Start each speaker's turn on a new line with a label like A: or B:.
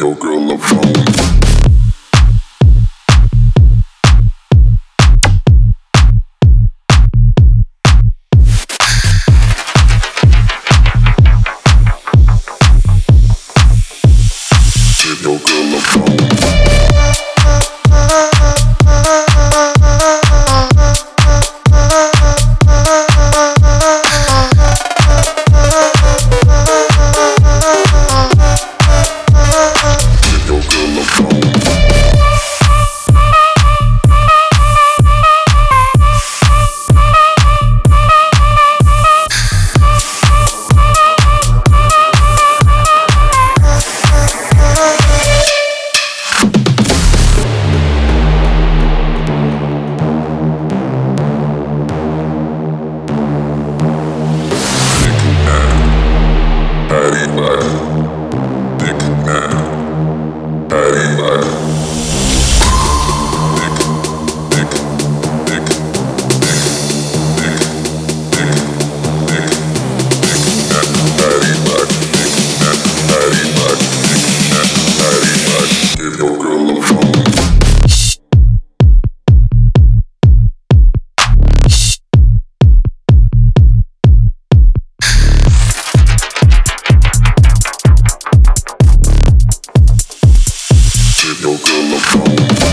A: your girl a phone. Take your girl a phone. Give your girl a.